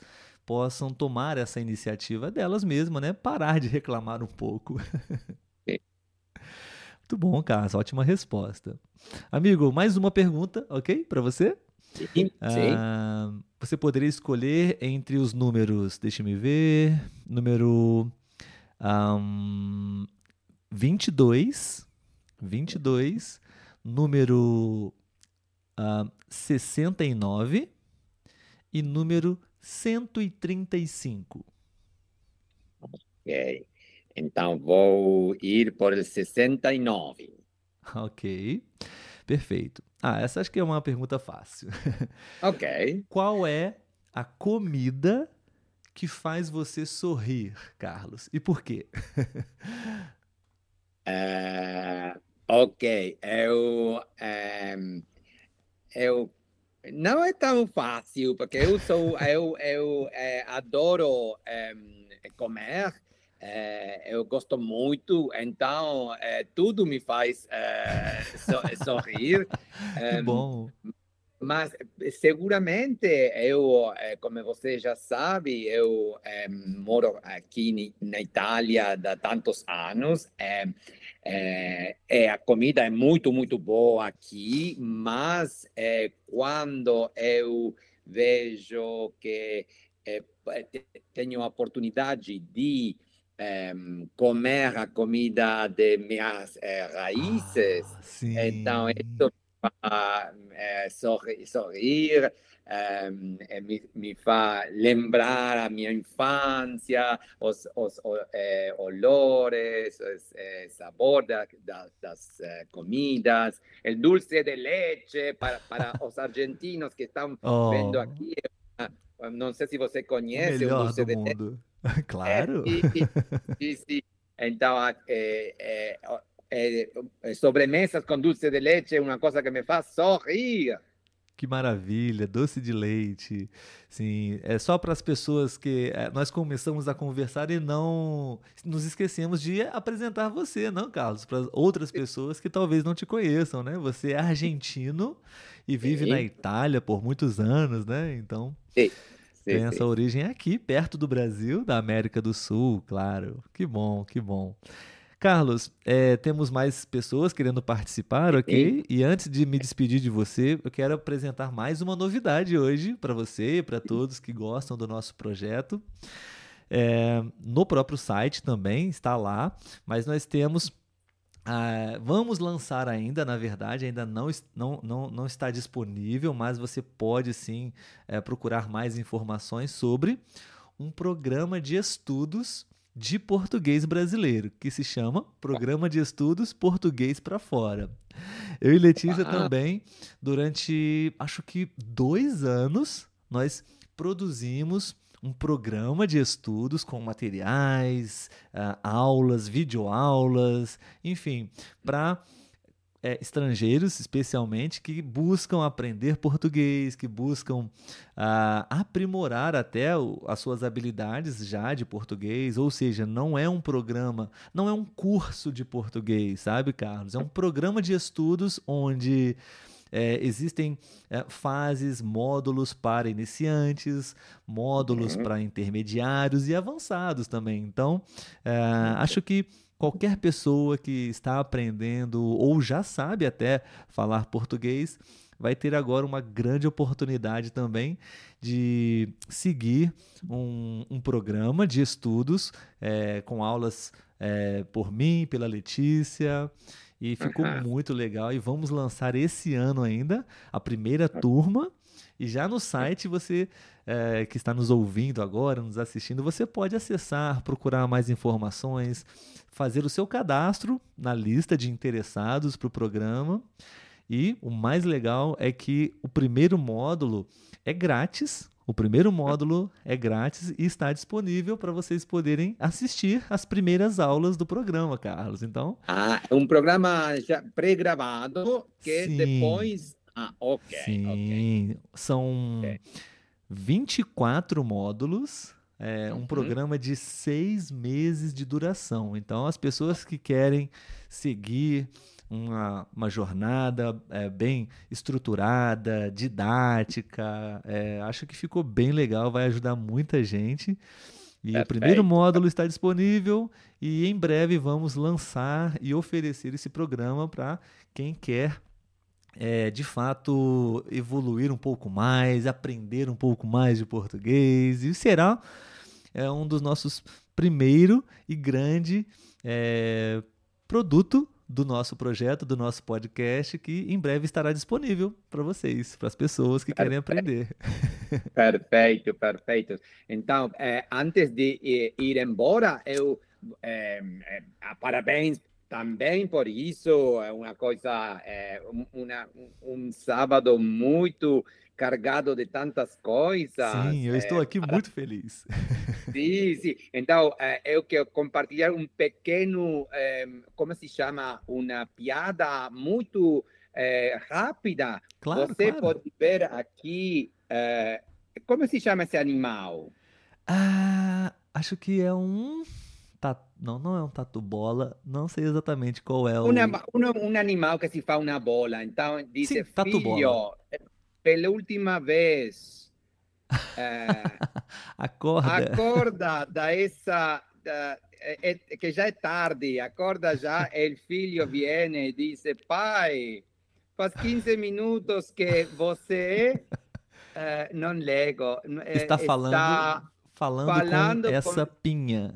possam tomar essa iniciativa delas mesmas, né? Parar de reclamar um pouco. Muito bom, Carlos. Ótima resposta. Amigo, mais uma pergunta, ok? Para você? Sim, sim. Ah, você poderia escolher entre os números, deixa-me ver, número um, 22, 22, número uh, 69 e número 135. Ok. Então vou ir por 69. Ok. Perfeito. Ah, essa acho que é uma pergunta fácil. Ok. Qual é a comida que faz você sorrir, Carlos? E por quê? Uh, ok, eu, um, eu não é tão fácil, porque eu sou, eu, eu é, adoro um, comer, é, eu gosto muito, então é, tudo me faz so, sorrir. Um, bom. Mas seguramente eu, como você já sabe, eu é, moro aqui na Itália há tantos anos. É, é, a comida é muito, muito boa aqui, mas quando eu vejo que tenho a oportunidade de comer a comida de minhas raízes, ah, então isso sorrir, sorrir eh, me, me, fa lembrar a minha infância, os, os eh, olores, os, eh, sabor da, da, das eh, comidas, o dulce de leite para, para os argentinos que estão oh. vendo aqui. Não sei se você conhece o, o dulce de mundo. leite. claro. É, sim, sim. Então, é, é, sobremesas com doce de leite é uma coisa que me faz sorrir. Que maravilha, doce de leite. Sim, é só para as pessoas que é, nós começamos a conversar e não nos esquecemos de apresentar você, não, Carlos, para outras pessoas que talvez não te conheçam, né? Você é argentino e vive na Itália por muitos anos, né? Então, tem essa origem aqui, perto do Brasil, da América do Sul, claro. Que bom, que bom. Carlos, é, temos mais pessoas querendo participar, ok? E antes de me despedir de você, eu quero apresentar mais uma novidade hoje para você e para todos que gostam do nosso projeto. É, no próprio site também está lá, mas nós temos Uh, vamos lançar ainda, na verdade, ainda não, não, não, não está disponível, mas você pode sim é, procurar mais informações sobre um programa de estudos de português brasileiro, que se chama Programa de Estudos Português para Fora. Eu e Letícia ah. também, durante acho que dois anos, nós produzimos um programa de estudos com materiais, uh, aulas, videoaulas, enfim, para é, estrangeiros, especialmente, que buscam aprender português, que buscam uh, aprimorar até o, as suas habilidades já de português, ou seja, não é um programa, não é um curso de português, sabe, Carlos? É um programa de estudos onde é, existem é, fases, módulos para iniciantes, módulos uhum. para intermediários e avançados também. Então, é, acho que qualquer pessoa que está aprendendo ou já sabe até falar português vai ter agora uma grande oportunidade também de seguir um, um programa de estudos é, com aulas é, por mim, pela Letícia e ficou uhum. muito legal. E vamos lançar esse ano ainda a primeira turma. E já no site você é, que está nos ouvindo agora, nos assistindo, você pode acessar, procurar mais informações, fazer o seu cadastro na lista de interessados para o programa. E o mais legal é que o primeiro módulo é grátis, o primeiro módulo é grátis e está disponível para vocês poderem assistir as primeiras aulas do programa, Carlos. Então. Ah, é um programa já pré-gravado que sim. depois. Ah, ok. Sim, okay. são okay. 24 módulos. É um uhum. programa de seis meses de duração. Então, as pessoas que querem seguir uma, uma jornada é, bem estruturada, didática. É, acho que ficou bem legal, vai ajudar muita gente. E Perfeito. o primeiro módulo está disponível e em breve vamos lançar e oferecer esse programa para quem quer é, de fato evoluir um pouco mais, aprender um pouco mais de português e será é, um dos nossos primeiro e grande é, produto do nosso projeto, do nosso podcast, que em breve estará disponível para vocês, para as pessoas que querem aprender. Perfeito, perfeito. Então, é, antes de ir embora, eu é, é, parabéns também por isso. É uma coisa, é, uma, um sábado muito cargado de tantas coisas. Sim, eu estou aqui muito feliz. Sim, sim. Então, eu quero compartilhar um pequeno, como se chama, uma piada muito rápida. Claro, Você claro. pode ver aqui, como se chama esse animal? Ah, acho que é um... Não, não é um tatu bola, não sei exatamente qual é o... Uma, um, um animal que se faz uma bola, então diz, Sim, tatu bola pela última vez. É, acorda. Acorda da essa. Da, é, é, que já é tarde, acorda já, o filho vem e diz: Pai, faz 15 minutos que você uh, não lego. Está falando. Está falando, falando com essa com... pinha.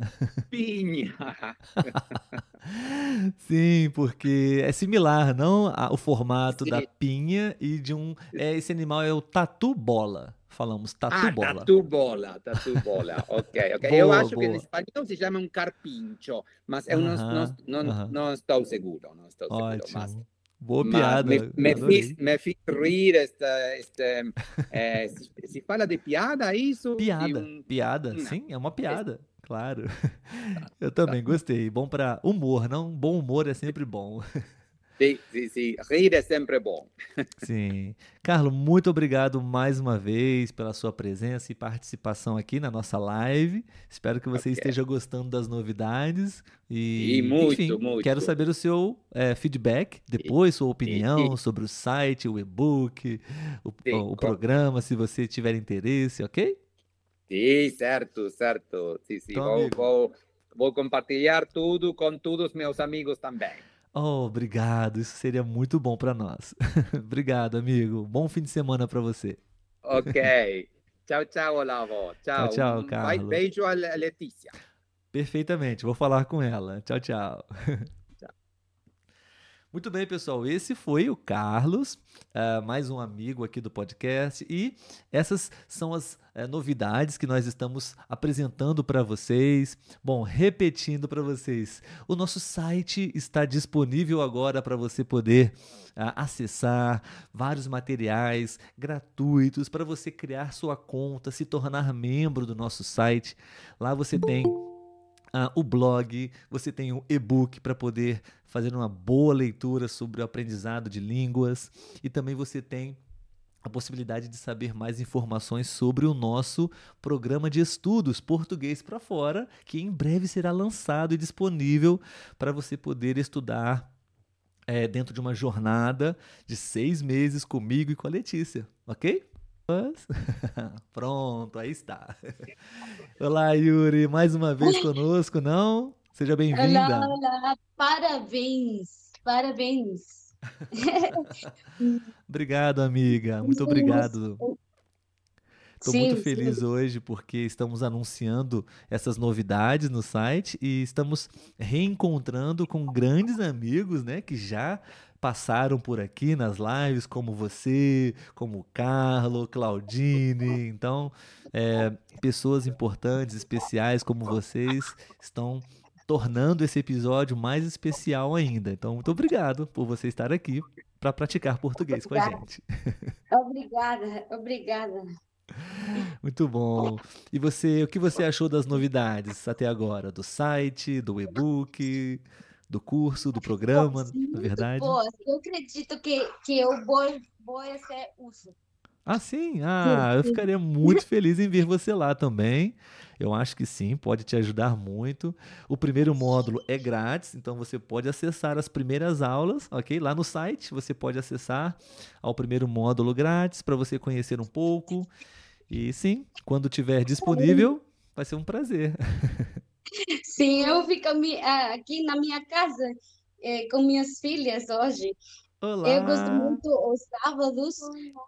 Pinha. Sim, porque é similar, não? O formato Sim. da pinha e de um. É, esse animal é o tatu bola. Falamos tatu ah, bola. Tatu bola, tatu bola. ok, ok. Boa, eu acho boa. que em espanhol se chama um carpincho, mas eu uh -huh, não, não, não, uh -huh. não, estou seguro. Não estou Ótimo. seguro. Mas Boa piada. Me, me, fiz, me fiz rir. Esta, esta, é, se, se, fala de piada, isso? Piada, um... piada, não. sim, é uma piada, é. claro. Eu também gostei. Bom para humor, não? Bom humor é sempre bom. Sim, sim, sim. Rir é sempre bom. Sim. Carlos, muito obrigado mais uma vez pela sua presença e participação aqui na nossa live. Espero que você okay. esteja gostando das novidades. E, e muito, enfim, muito. Quero saber o seu é, feedback depois, sua opinião sobre o site, o e-book, o, o, o programa, se você tiver interesse, ok? Sim, certo, certo. Sim, sim. Então, vou, vou vou compartilhar tudo com todos os meus amigos também. Oh, obrigado. Isso seria muito bom para nós. obrigado, amigo. Bom fim de semana para você. Ok. tchau, tchau, Olavo. Tchau, tchau, tchau Carlos. Beijo a Letícia. Perfeitamente. Vou falar com ela. Tchau, tchau. Muito bem, pessoal. Esse foi o Carlos, uh, mais um amigo aqui do podcast. E essas são as uh, novidades que nós estamos apresentando para vocês. Bom, repetindo para vocês, o nosso site está disponível agora para você poder uh, acessar vários materiais gratuitos para você criar sua conta, se tornar membro do nosso site. Lá você tem Uh, o blog, você tem o e-book para poder fazer uma boa leitura sobre o aprendizado de línguas e também você tem a possibilidade de saber mais informações sobre o nosso programa de estudos Português para Fora, que em breve será lançado e disponível para você poder estudar é, dentro de uma jornada de seis meses comigo e com a Letícia, ok? Pronto, aí está. Olá, Yuri, mais uma vez conosco, não? Seja bem-vinda. Olá, olá, parabéns, parabéns. obrigado, amiga, muito obrigado. Estou muito feliz sim. hoje porque estamos anunciando essas novidades no site e estamos reencontrando com grandes amigos, né, que já passaram por aqui nas lives, como você, como o Carlo, Claudine. Então, é, pessoas importantes, especiais como vocês estão tornando esse episódio mais especial ainda. Então, muito obrigado por você estar aqui para praticar português obrigada. com a gente. Obrigada, obrigada. Muito bom. E você, o que você achou das novidades até agora? Do site, do e-book? Do curso, do programa, na verdade? Boas. Eu acredito que, que eu vou, vou ser uso. Ah, sim? Ah, eu ficaria muito feliz em ver você lá também. Eu acho que sim, pode te ajudar muito. O primeiro módulo é grátis, então você pode acessar as primeiras aulas, ok? Lá no site você pode acessar ao primeiro módulo grátis para você conhecer um pouco. E sim, quando tiver disponível, vai ser um prazer. Sim, eu fico aqui na minha casa é, com minhas filhas hoje. Olá. Eu gosto muito os sábados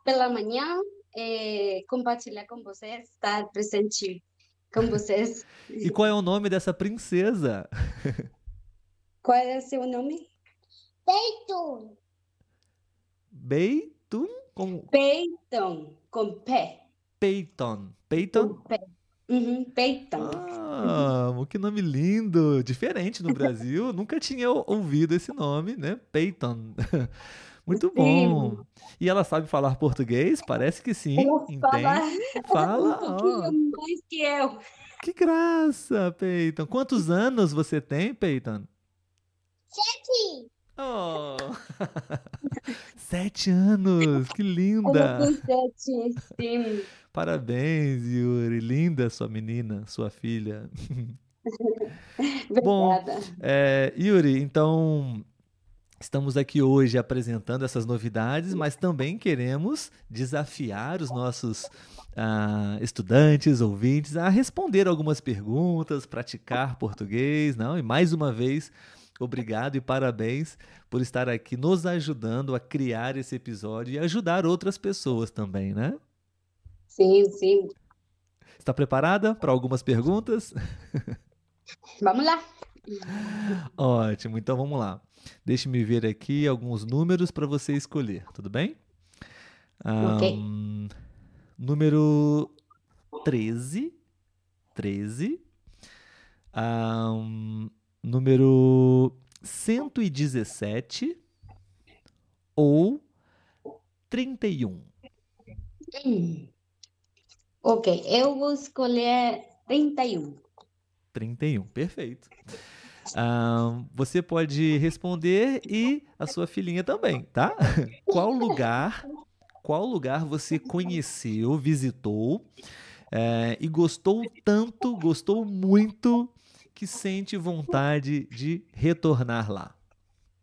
pela manhã é, compartilhar com vocês, estar presente com vocês. E qual é o nome dessa princesa? Qual é o seu nome? Peyton. Peyton? Com... Peyton, com pé. Peyton. Peyton? Com pé. Uhum, Peyton. Ah, que nome lindo! Diferente no Brasil, nunca tinha ouvido esse nome, né? Peyton. Muito bom. Sim. E ela sabe falar português? Parece que sim. Entende? Fala. Um pouquinho oh. mais que eu. Que graça, Peyton. Quantos anos você tem, Peyton? Sete. Oh. sete anos, que linda. Eu sete, sim. Parabéns, Yuri. Linda sua menina, sua filha. Bom, é, Yuri, então estamos aqui hoje apresentando essas novidades, mas também queremos desafiar os nossos uh, estudantes, ouvintes, a responder algumas perguntas, praticar português, não? E mais uma vez, obrigado e parabéns por estar aqui nos ajudando a criar esse episódio e ajudar outras pessoas também, né? Sim, sim. Está preparada para algumas perguntas? Vamos lá. Ótimo, então vamos lá. Deixe-me ver aqui alguns números para você escolher, tudo bem? Um, ok. Número 13. 13. Um, número 117 ou 31. Hum. Ok, eu vou escolher 31. 31, perfeito. Ah, você pode responder e a sua filhinha também, tá? Qual lugar, qual lugar você conheceu, visitou é, e gostou tanto, gostou muito que sente vontade de retornar lá?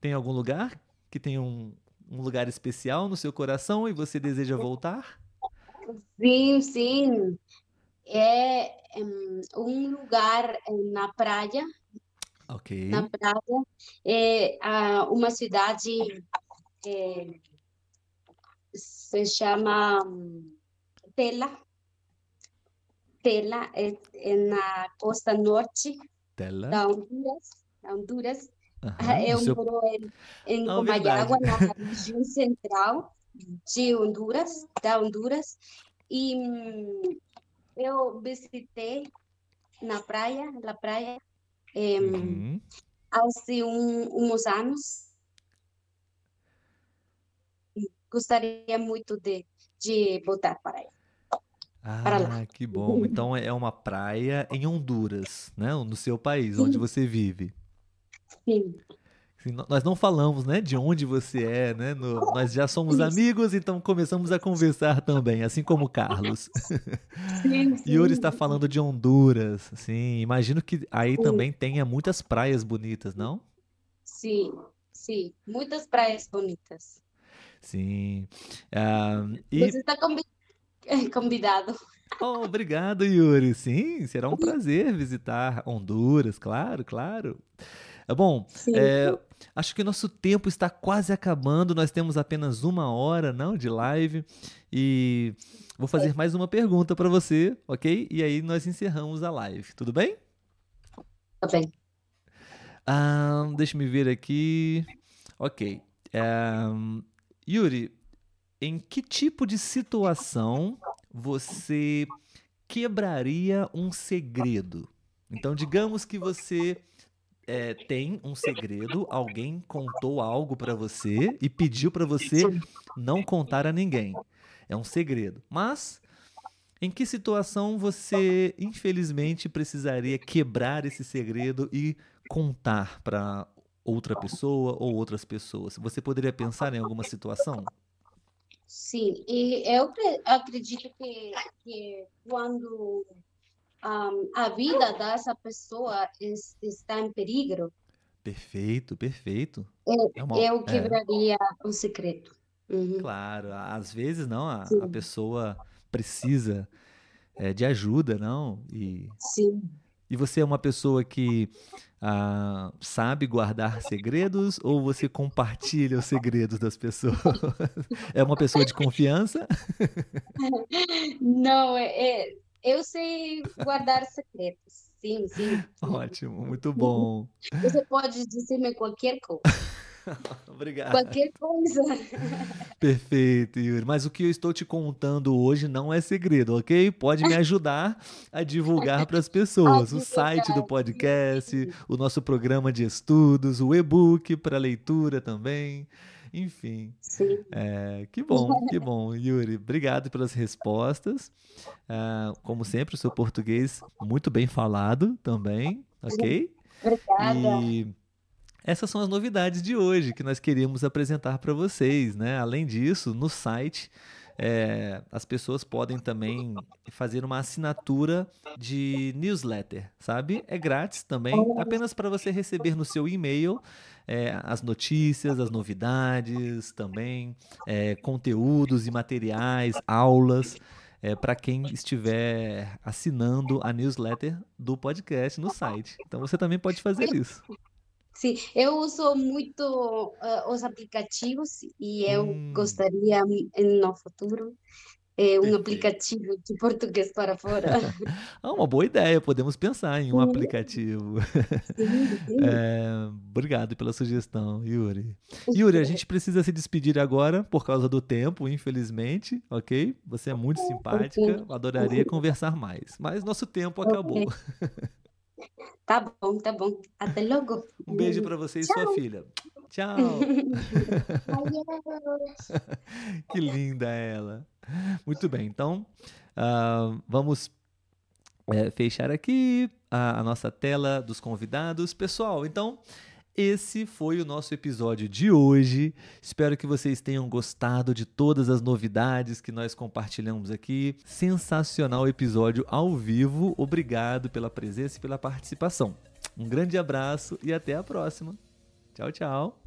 Tem algum lugar que tem um, um lugar especial no seu coração e você deseja voltar? Sim, sim. é um, lugar na praia. Ok. Na praia. É uma cidade é, se chama Tela. Tela é, é na costa norte Tela. da Honduras. Da Honduras. Aham, Eu no seu- moro em, em Ah, Comayagua, verdade. na região central de Honduras, da Honduras, e hum, eu visitei na praia, na praia, em, Uhum. há um, uns anos. Gostaria muito de, de voltar para aí. Para lá. Ah, que bom. Então é uma praia em Honduras, né? No seu país, onde Sim. você vive. Sim, no- Nós não falamos, né, de onde você é, né? no- nós já somos Isso. amigos, então começamos a conversar também, assim como o Carlos. sim, sim. Yuri está falando de Honduras, sim. Imagino que aí Sim. também tenha muitas praias bonitas, não? Sim, sim, muitas praias bonitas. Sim. Ah, e Você está convi- convidado. Oh, obrigado, Yuri. Sim, será um prazer visitar Honduras, claro, claro. É bom, é, acho que nosso tempo está quase acabando. Nós temos apenas uma hora, não, de live. E vou fazer mais uma pergunta para você, ok? E aí nós encerramos a live, tudo bem? Tá bem. Ah, deixa me ver aqui. Ok. Ahn, Yuri, em que tipo de situação você quebraria um segredo? Então, digamos que você eh, tem um segredo, alguém contou algo para você e pediu para você não contar a ninguém. É um segredo. Mas em que situação você, infelizmente, precisaria quebrar esse segredo e contar para outra pessoa ou outras pessoas? Você poderia pensar em alguma situação? Sim, e eu cre- acredito que, que quando ahm, a vida dessa pessoa es- está em perigo, Perfeito, perfeito. eu, É uma- eu é. quebraria o segredo. Uhum. Claro, às vezes não, a, a pessoa precisa eh, de ajuda, não? E, Sim, e você é uma pessoa que ah, sabe guardar segredos ou você compartilha os segredos das pessoas? É uma pessoa de confiança? não, é, é- eu sei guardar segredos. Sim, sim. Ótimo, muito bom. Você pode dizer-me qualquer coisa, Obrigado. qualquer coisa. Perfeito, Yuri. Mas o que eu estou te contando hoje não é segredo, ok? Pode me ajudar a divulgar para as pessoas. O site do podcast, o nosso programa de estudos, o e-book para leitura também. Enfim, Sim, é, que bom, que bom, Yuri. Obrigado pelas respostas. Ah, como sempre, o seu português muito bem falado também, ok? obrigada. E essas são as novidades de hoje que nós queríamos apresentar para vocês, né? Além disso, no site é, as pessoas podem também fazer uma assinatura de newsletter, sabe? É grátis também, apenas para você receber no seu e-mail é, as notícias, as novidades, também é, conteúdos e materiais, aulas. para quem estiver assinando a newsletter do podcast no site. Então você também pode fazer isso. Sim, eu uso muito eh, os aplicativos e eu Hum. gostaria no futuro eh, um aplicativo de português para fora. Ah, uma boa ideia, podemos pensar em um aplicativo. Sim, sim. É, obrigado pela sugestão, Yuri. Yuri, a gente precisa se despedir agora por causa do tempo, infelizmente, ok? Você é muito simpática, eu adoraria conversar mais, mas nosso tempo acabou. Tá bom, tá bom. Até logo. Um beijo para você e sua filha. Tchau. Que linda ela. Muito bem, então ah, vamos é, fechar aqui a, a nossa tela dos convidados. Pessoal, então esse foi o nosso episódio de hoje. Espero que vocês tenham gostado de todas as novidades que nós compartilhamos aqui. Sensacional episódio ao vivo. Obrigado pela presença e pela participação. Um grande abraço e até a próxima. Tchau, tchau.